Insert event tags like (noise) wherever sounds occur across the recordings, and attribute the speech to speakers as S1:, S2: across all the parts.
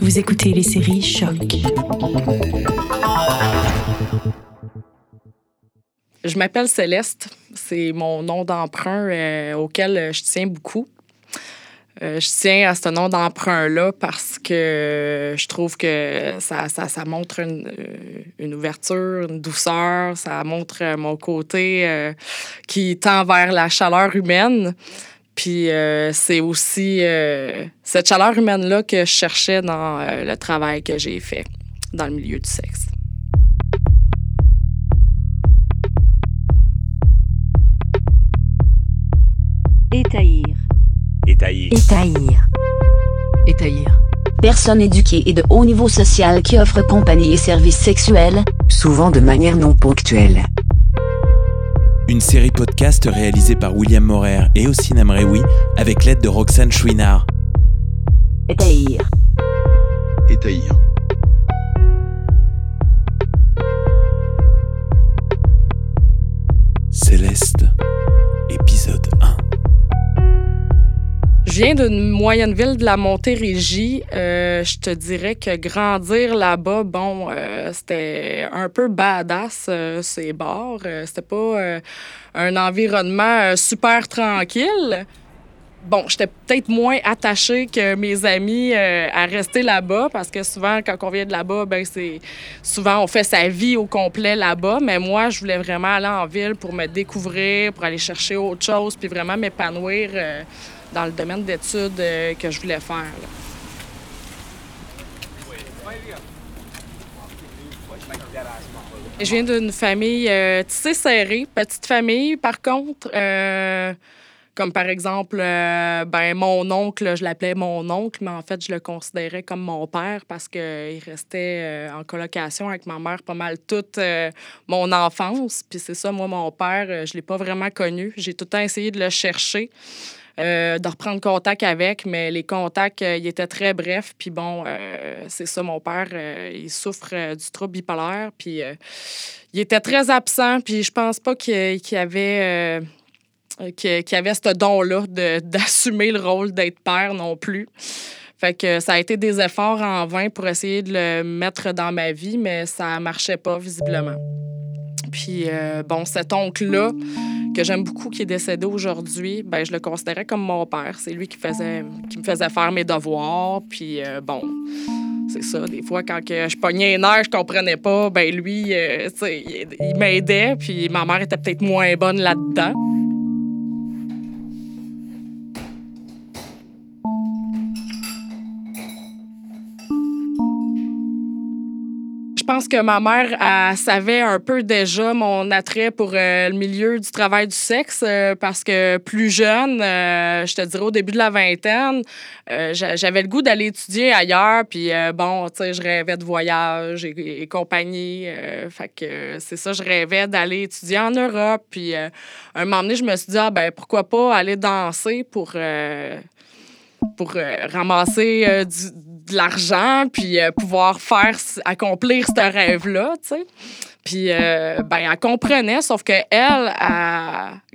S1: Vous écoutez les séries Choc.
S2: Je m'appelle Céleste. C'est mon nom d'emprunt euh, auquel je tiens beaucoup. Euh, je tiens à ce nom d'emprunt-là parce que je trouve que ça, ça, ça montre une, euh, une, ouverture, une douceur, ça montre mon côté qui tend vers la chaleur humaine. Puis c'est aussi cette chaleur humaine-là que je cherchais dans le travail que j'ai fait dans le milieu du sexe.
S3: Étaillir.
S4: Étaillir.
S1: Étaillir.
S5: Étaillir.
S3: Personne éduquée et de haut niveau social qui offre compagnie et services sexuels,
S6: souvent de manière non ponctuelle.
S4: Une série podcast réalisée par William Morer et Ossine Mrewi avec l'aide de Roxane Chouinard. Céleste,
S2: Je viens d'une moyenne ville de la Montérégie. Euh, je te dirais que grandir là-bas, bon, euh, c'était un peu badass, euh, ces bars. C'était pas un environnement super tranquille. Bon, j'étais peut-être moins attachée que mes amis à rester là-bas parce que souvent, quand on vient de là-bas, ben c'est souvent on fait sa vie au complet là-bas. Mais moi, je voulais vraiment aller en ville pour me découvrir, pour aller chercher autre chose, puis vraiment m'épanouir dans le domaine d'études euh, que je voulais faire. Je viens d'une famille euh, tissée serrée, petite famille. Par contre, euh, comme par exemple, euh, ben, mon oncle, je l'appelais mon oncle, mais en fait, je le considérais comme mon père parce qu'il restait euh, en colocation avec ma mère pas mal toute euh, mon enfance. Puis c'est ça, moi, mon père, je l'ai pas vraiment connu. J'ai tout le temps essayé de le chercher. Euh, de reprendre contact avec, mais les contacts, euh, ils étaient très brefs. Puis bon, euh, c'est ça, mon père, il souffre du trouble bipolaire. Puis il était très absent. Puis je pense pas qu'il y avait, qu'il avait ce don-là (laughs) d'assumer le rôle d'être père non plus. Fait que ça a été des efforts en vain pour essayer de le mettre dans ma vie, mais ça marchait pas visiblement. Puis bon, cet oncle-là, que j'aime beaucoup, qui est décédé aujourd'hui, ben, je le considérais comme mon père. C'est lui qui, faisait, qui me faisait faire mes devoirs. Puis, euh, bon, c'est ça. Des fois, quand que je pognais un air, je comprenais pas, ben lui, euh, il, il m'aidait. Puis, ma mère était peut-être moins bonne là-dedans. Je pense que ma mère savait un peu déjà mon attrait pour euh, le milieu du travail du sexe euh, parce que plus jeune, euh, je te dirais au début de la vingtaine, j'avais le goût d'aller étudier ailleurs. Puis bon, tu sais, je rêvais de voyage et, compagnie. Fait que c'est ça, je rêvais d'aller étudier en Europe. Puis un moment donné, je me suis dit, ah ben pourquoi pas aller danser pour pour ramasser du, de l'argent, puis euh, pouvoir faire, accomplir ce rêve-là, tu sais. Puis, ben, elle comprenait, sauf que elle,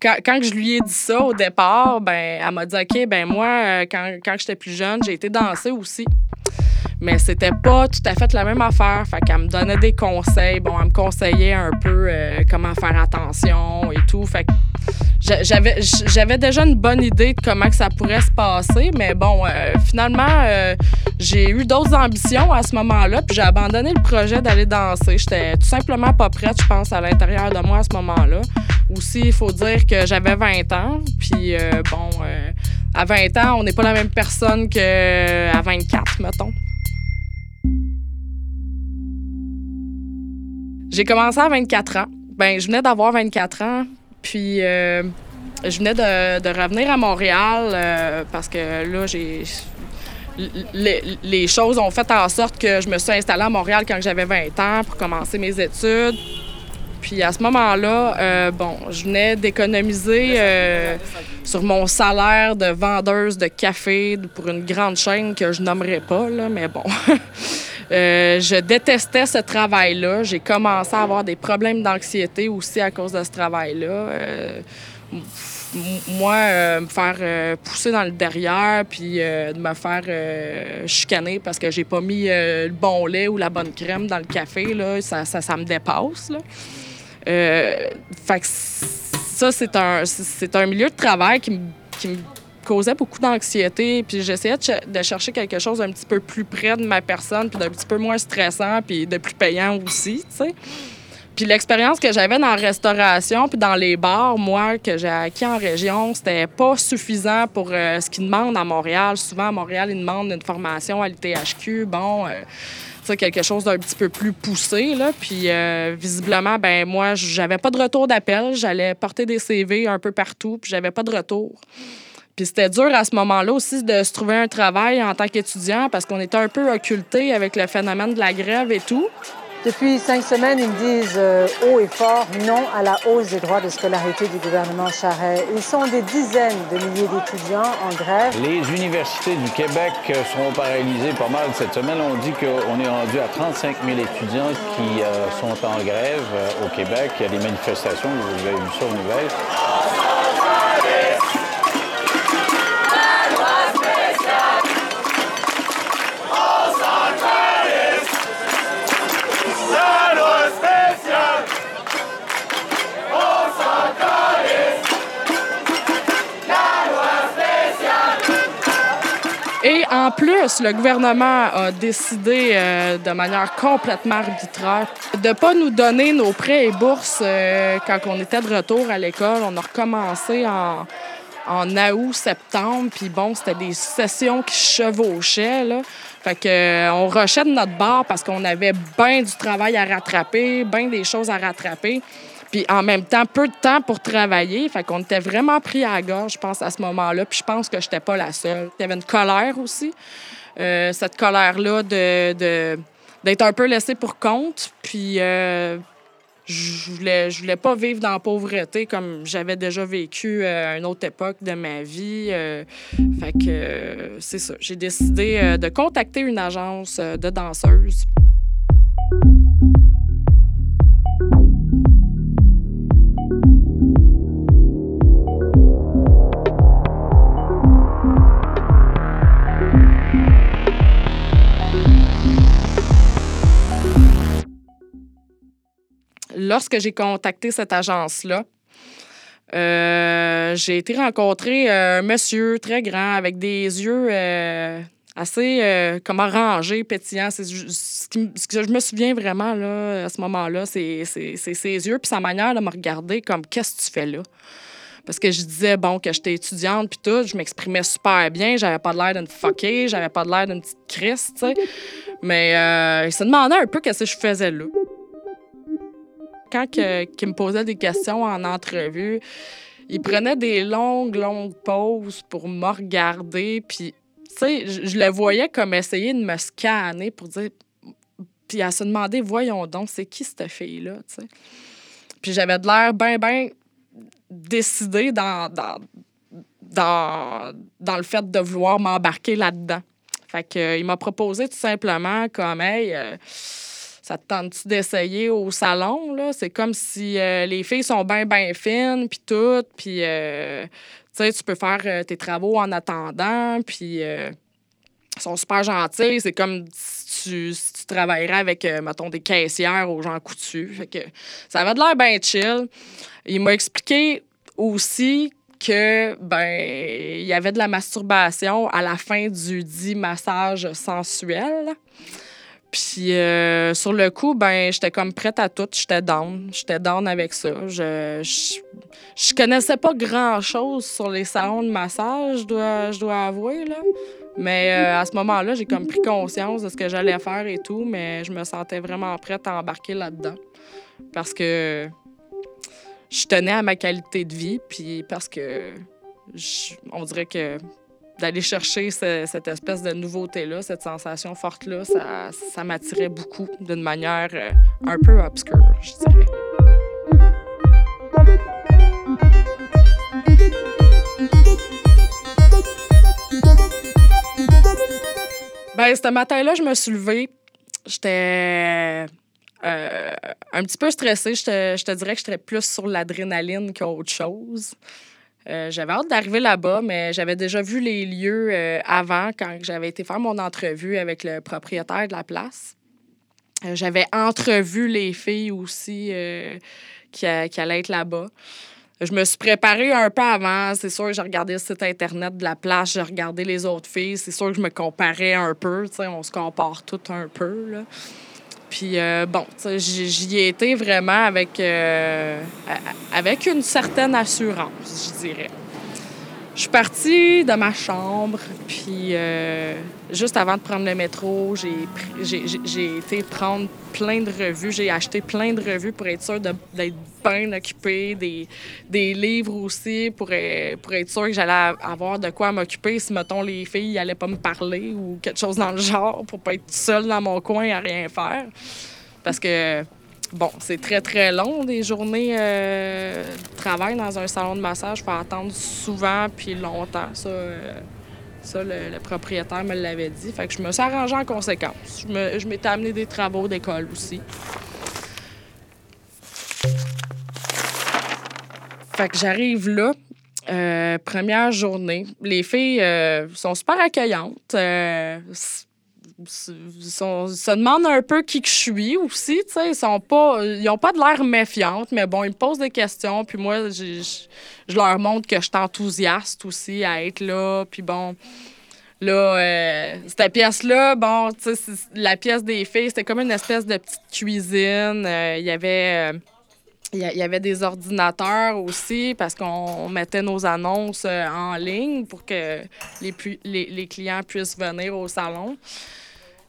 S2: quand, quand, je lui ai dit ça au départ, ben, elle m'a dit, OK, ben moi, quand, quand j'étais plus jeune, j'ai été danser aussi. Mais c'était pas tout à fait la même affaire. Fait qu'elle me donnait des conseils. Bon, elle me conseillait un peu comment faire attention et tout. Fait que j'avais, déjà une bonne idée de comment que ça pourrait se passer, mais bon, euh, finalement, euh, j'ai eu d'autres ambitions à ce moment-là, puis j'ai abandonné le projet d'aller danser. J'étais tout simplement pas prête, je pense, à l'intérieur de moi à ce moment-là. Aussi, il faut dire que j'avais 20 ans, puis euh, bon, à 20 ans, on n'est pas la même personne qu'à 24, mettons. J'ai commencé à 24 ans. Ben, je venais d'avoir 24 ans, puis euh, je venais de, revenir à Montréal euh, parce que là, j'ai. Les, choses ont fait en sorte que je me suis installée à Montréal quand j'avais 20 ans pour commencer mes études. Puis à ce moment-là, euh, bon, je venais d'économiser sur mon salaire de vendeuse de café pour une grande chaîne que je nommerai pas, là, mais bon. (laughs) Euh, je détestais ce travail-là. J'ai commencé à avoir des problèmes d'anxiété aussi à cause de ce travail-là. Euh, moi, euh, me faire pousser dans le derrière, puis de me faire chicaner parce que j'ai pas mis le bon lait ou la bonne crème dans le café, là, ça, ça, ça me dépasse. Fait que ça, c'est un, c'est un milieu de travail qui me, qui me causait beaucoup d'anxiété, puis j'essayais de, ch- de chercher quelque chose un petit peu plus près de ma personne, puis d'un petit peu moins stressant, puis de plus payant aussi, tu sais. Puis l'expérience que j'avais dans la restauration puis dans les bars, moi, que j'ai acquis en région, c'était pas suffisant pour euh, ce qu'ils demandent à Montréal. Souvent, à Montréal, ils demandent une formation à l'ITHQ. Bon, euh, sais, quelque chose d'un petit peu plus poussé, là. Puis euh, visiblement, ben moi, j'avais pas de retour d'appel. J'allais porter des CV un peu partout, puis j'avais pas de retour. Puis c'était dur à ce moment-là aussi de se trouver un travail en tant qu'étudiant parce qu'on était un peu occulté avec le phénomène de la grève et tout.
S7: Depuis cinq semaines, ils disent euh, haut et fort non à la hausse des droits de scolarité du gouvernement Charest. Ils sont des dizaines de milliers d'étudiants en grève.
S8: Les universités du Québec euh, seront paralysées pas mal cette semaine. On dit qu'on est rendu à 35 000 étudiants qui euh, sont en grève euh, au Québec. Il y a des manifestations, vous avez vu ça aux nouvelles.
S2: Plus, le gouvernement a décidé euh, de manière complètement arbitraire de ne pas nous donner nos prêts et bourses euh, quand on était de retour à l'école. On a recommencé en, août, septembre, puis bon, c'était des sessions qui chevauchaient. Fait que, euh, on rushait de notre bar parce qu'on avait bien du travail à rattraper, bien des choses à rattraper. Puis en même temps, peu de temps pour travailler. Fait qu'on était vraiment pris à la gorge, je pense, à ce moment-là. Puis je pense que j'étais pas la seule. Il y avait une colère aussi. Euh, cette colère-là de, de- d'être un peu laissée pour compte. Puis euh, je voulais, je voulais pas vivre dans la pauvreté comme j'avais déjà vécu euh, à une autre époque de ma vie. Euh, fait que euh, c'est ça. J'ai décidé euh, de contacter une agence euh, de danseuses. Lorsque j'ai contacté cette agence-là, euh, j'ai été rencontrer euh, un monsieur très grand avec des yeux euh, assez euh, rangés, pétillants. Ce, que je me souviens vraiment à ce moment-là, c'est ses yeux puis sa manière de me regarder comme qu'est-ce que tu fais là? Parce que je disais, bon, que j'étais étudiante, puis tout, je m'exprimais super bien, j'avais pas l'air d'une fuckée, j'avais pas l'air d'une petite crisse, tu sais. Mais il se demandait un peu qu'est-ce que je faisais là quand que- qu'il me posait des questions en entrevue, il prenait des longues, longues pauses pour me regarder. Puis, tu sais, je, le voyais comme essayer de me scanner pour dire. Puis à se demander, voyons donc, c'est qui cette fille-là, tu sais? Puis j'avais de l'air bien, bien décidé dans, dans, dans, dans le fait de vouloir m'embarquer là-dedans. Fait que, il m'a proposé tout simplement comme, hey, euh, ça te tente-tu d'essayer au salon, là? C'est comme si euh, les filles sont bien, bien fines, puis tout, puis, euh, tu sais, tu peux faire euh, tes travaux en attendant, puis sont super gentils. C'est comme si tu, travaillerais avec, mettons, des caissières aux gens coutus. Fait que ça avait de l'air bien chill. Il m'a expliqué aussi que ben il y avait de la masturbation à la fin du dit massage sensuel. Puis euh, sur le coup, ben j'étais comme prête à tout, j'étais down, j'étais down avec ça. Je, je je connaissais pas grand-chose sur les salons de massage, je dois je dois avouer là. Mais euh, à ce moment-là, j'ai comme pris conscience de ce que j'allais faire et tout, mais je me sentais vraiment prête à embarquer là-dedans parce que je tenais à ma qualité de vie, puis parce que on dirait que d'aller chercher ce- cette espèce de nouveauté-là, cette sensation forte-là, ça, ça m'attirait beaucoup d'une manière euh, un peu obscure, je dirais. Ben, ce matin-là, je me suis levée. J'étais euh, un petit peu stressée. Je te, je te dirais que j'étais plus sur l'adrénaline qu'autre chose. Euh, j'avais hâte d'arriver là-bas, mais j'avais déjà vu les lieux euh, avant, quand j'avais été faire mon entrevue avec le propriétaire de la place. Euh, j'avais entrevu les filles aussi qui, a- qui allaient être là-bas. Je me suis préparée un peu avant. C'est sûr que j'ai regardé le site Internet de la place, j'ai regardé les autres filles. C'est sûr que je me comparais un peu. On se compare tout un peu. Là. Puis euh, bon, j'y ai été vraiment avec, euh, avec une certaine assurance, je dirais. Je suis partie de ma chambre, puis euh, juste avant de prendre le métro, j'ai été prendre plein de revues. J'ai acheté plein de revues pour être sûre d'être bien occupée, des, des livres aussi pour, euh, pour être sûre que j'allais avoir de quoi m'occuper si, mettons, les filles n'allaient pas me parler ou quelque chose dans le genre pour pas être seule dans mon coin à rien faire. Parce que, bon, c'est très, très long, des journées euh, de travail dans un salon de massage. Il faut attendre souvent puis longtemps. Ça, euh, ça le, propriétaire me l'avait dit. Fait que je me suis arrangée en conséquence. Je m'étais amené des travaux d'école aussi. Fait que j'arrive là. euh, première journée. Les filles sont super accueillantes. Sont- se demandent un peu qui que je suis aussi. tu sais. Ils sont pas, ils ont pas de l'air méfiantes, mais bon, ils me posent des questions. Puis moi, je je leur montre que je suis enthousiaste aussi à être là. Puis bon, là, euh, cette pièce-là, bon, tu sais, la pièce des filles, c'était comme une espèce de petite cuisine. Euh, Il y avait. euh, il y avait des ordinateurs aussi parce qu'on mettait nos annonces en ligne pour que les, pu- les, les clients puissent venir au salon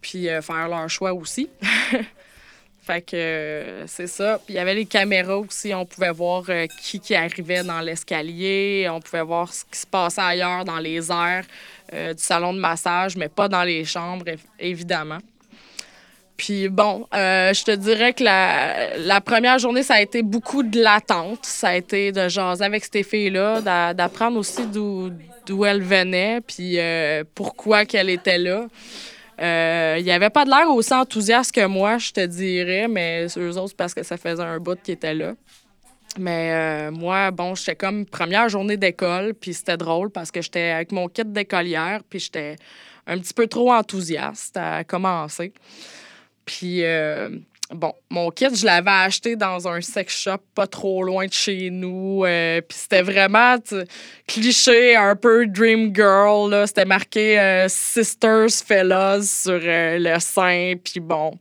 S2: puis euh, faire leur choix aussi. (laughs) fait que euh, c'est ça. Puis il y avait les caméras aussi. On pouvait voir euh, qui, qui arrivait dans l'escalier. On pouvait voir ce qui se passait ailleurs dans les airs du salon de massage, mais pas dans les chambres, év- évidemment. Puis bon, je te dirais que la, la première journée, ça a été beaucoup de l'attente. Ça a été de jaser avec ces filles-là, d'a- d'apprendre aussi d'où elles venaient, puis pourquoi qu'elles étaient là. Euh, Il n'y avait pas de l'air aussi enthousiaste que moi, je te dirais, mais eux autres, parce que ça faisait un bout qu'ils étaient là. Mais euh, moi, bon, j'étais comme première journée d'école, puis c'était drôle parce que j'étais avec mon kit d'écolière, puis j'étais un petit peu trop enthousiaste à commencer. Puis, euh, bon, mon kit, je l'avais acheté dans un sex shop pas trop loin de chez nous. euh, puis c'était vraiment cliché, un peu Dream Girl. là. C'était marqué euh, Sisters Fellas sur euh, le sein. Puis bon,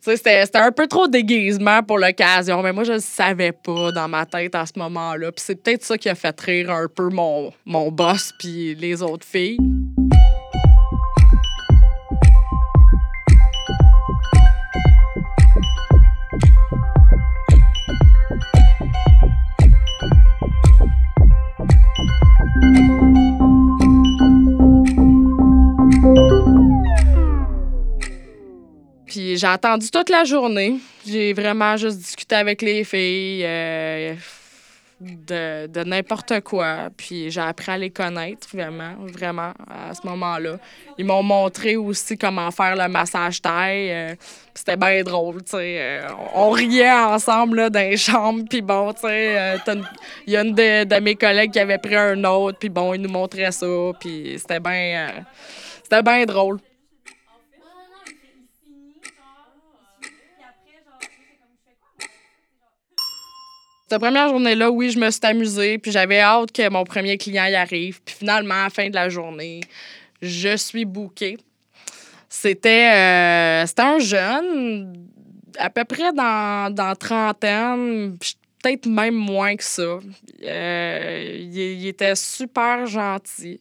S2: c'était un peu trop déguisement pour l'occasion. Mais moi, je le savais pas dans ma tête à ce moment-là. Puis c'est peut-être ça qui a fait rire un peu mon, mon boss puis les autres filles. J'ai attendu toute la journée. J'ai vraiment juste discuté avec les filles euh, de, de n'importe quoi. Puis j'ai appris à les connaître, vraiment, vraiment, à ce moment-là. Ils m'ont montré aussi comment faire le massage taille. euh, c'était bien drôle, tu sais. euh, on riait ensemble là, dans les chambres. Puis bon, tu sais, euh, il y a une de, de mes collègues qui avait pris un autre. Puis bon, il nous montrait ça. Puis c'était c'était bien drôle. Cette première journée-là, oui, je me suis amusée, puis j'avais hâte que mon premier client y arrive. Puis finalement, à la fin de la journée, je suis bookée. C'était euh, un jeune, à peu près dans, dans trentaine, peut-être même moins que ça. Euh, il, était super gentil.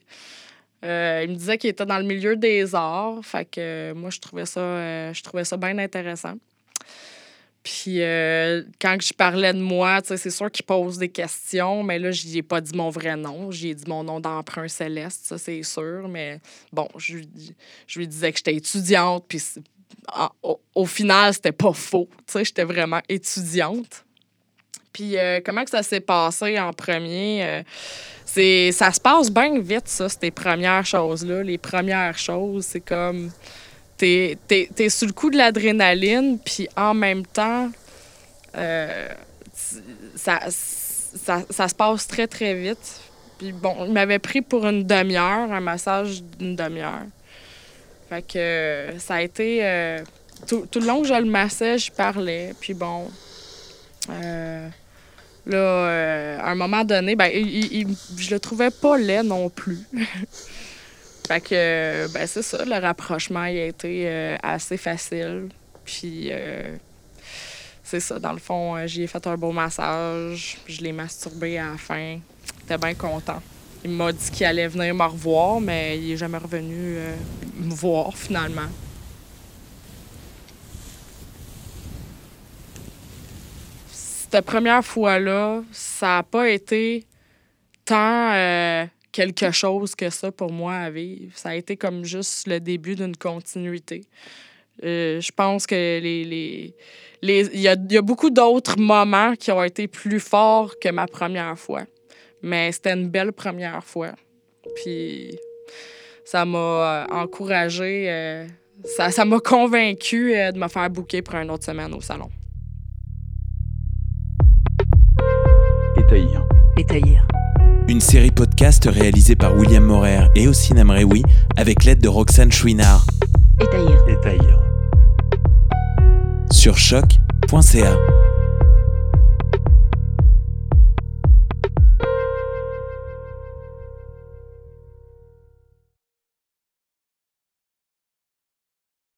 S2: Euh, il me disait qu'il était dans le milieu des arts, fait que moi, je trouvais ça, euh, je trouvais ça bien intéressant. Puis euh, quand je parlais de moi, c'est sûr qu'il pose des questions, mais là, je ai pas dit mon vrai nom. J'ai dit mon nom d'emprunt céleste, ça, c'est sûr. Mais bon, je lui, disais que j'étais étudiante, puis au, final, c'était pas faux. J'étais vraiment étudiante. Puis euh, comment que ça s'est passé en premier? euh, c'est, ça se passe bien vite, ça, ces premières choses-là. Les premières choses, c'est comme t'es es, sous le coup de l'adrénaline, puis en même temps, euh, ça, ça, ça, se passe très, très vite. Puis bon, il m'avait pris pour une demi-heure, un massage d'une demi-heure. Fait que ça a été. Euh, tout, tout, le long que je le massais, je parlais. Puis bon. Euh, là, euh, à un moment donné, ben, il, je le trouvais pas laid non plus. (laughs) fait que, ben, c'est ça, le rapprochement a été assez facile. Puis, c'est ça, dans le fond, j'y ai fait un beau massage. Je l'ai masturbé à la fin. J'étais bien content. Il m'a dit qu'il allait venir me revoir, mais il n'est jamais revenu euh, me voir finalement. Cette première fois-là, ça n'a pas été tant euh, quelque chose que ça pour moi à vivre. Ça a été comme juste le début d'une continuité. Euh, je pense que les, les, il y a, y a beaucoup d'autres moments qui ont été plus forts que ma première fois. Mais c'était une belle première fois. Puis ça m'a euh, encouragé, euh, ça, m'a convaincu euh, de me faire bouquer pour une autre semaine au salon.
S9: Étaillir.
S5: Étaillir.
S4: Une série podcast réalisée par William Morer et Ossine Amreoui avec l'aide de Roxane Chouinard.
S3: Étaillir.
S9: Étaillir.
S4: Sur choc.ca.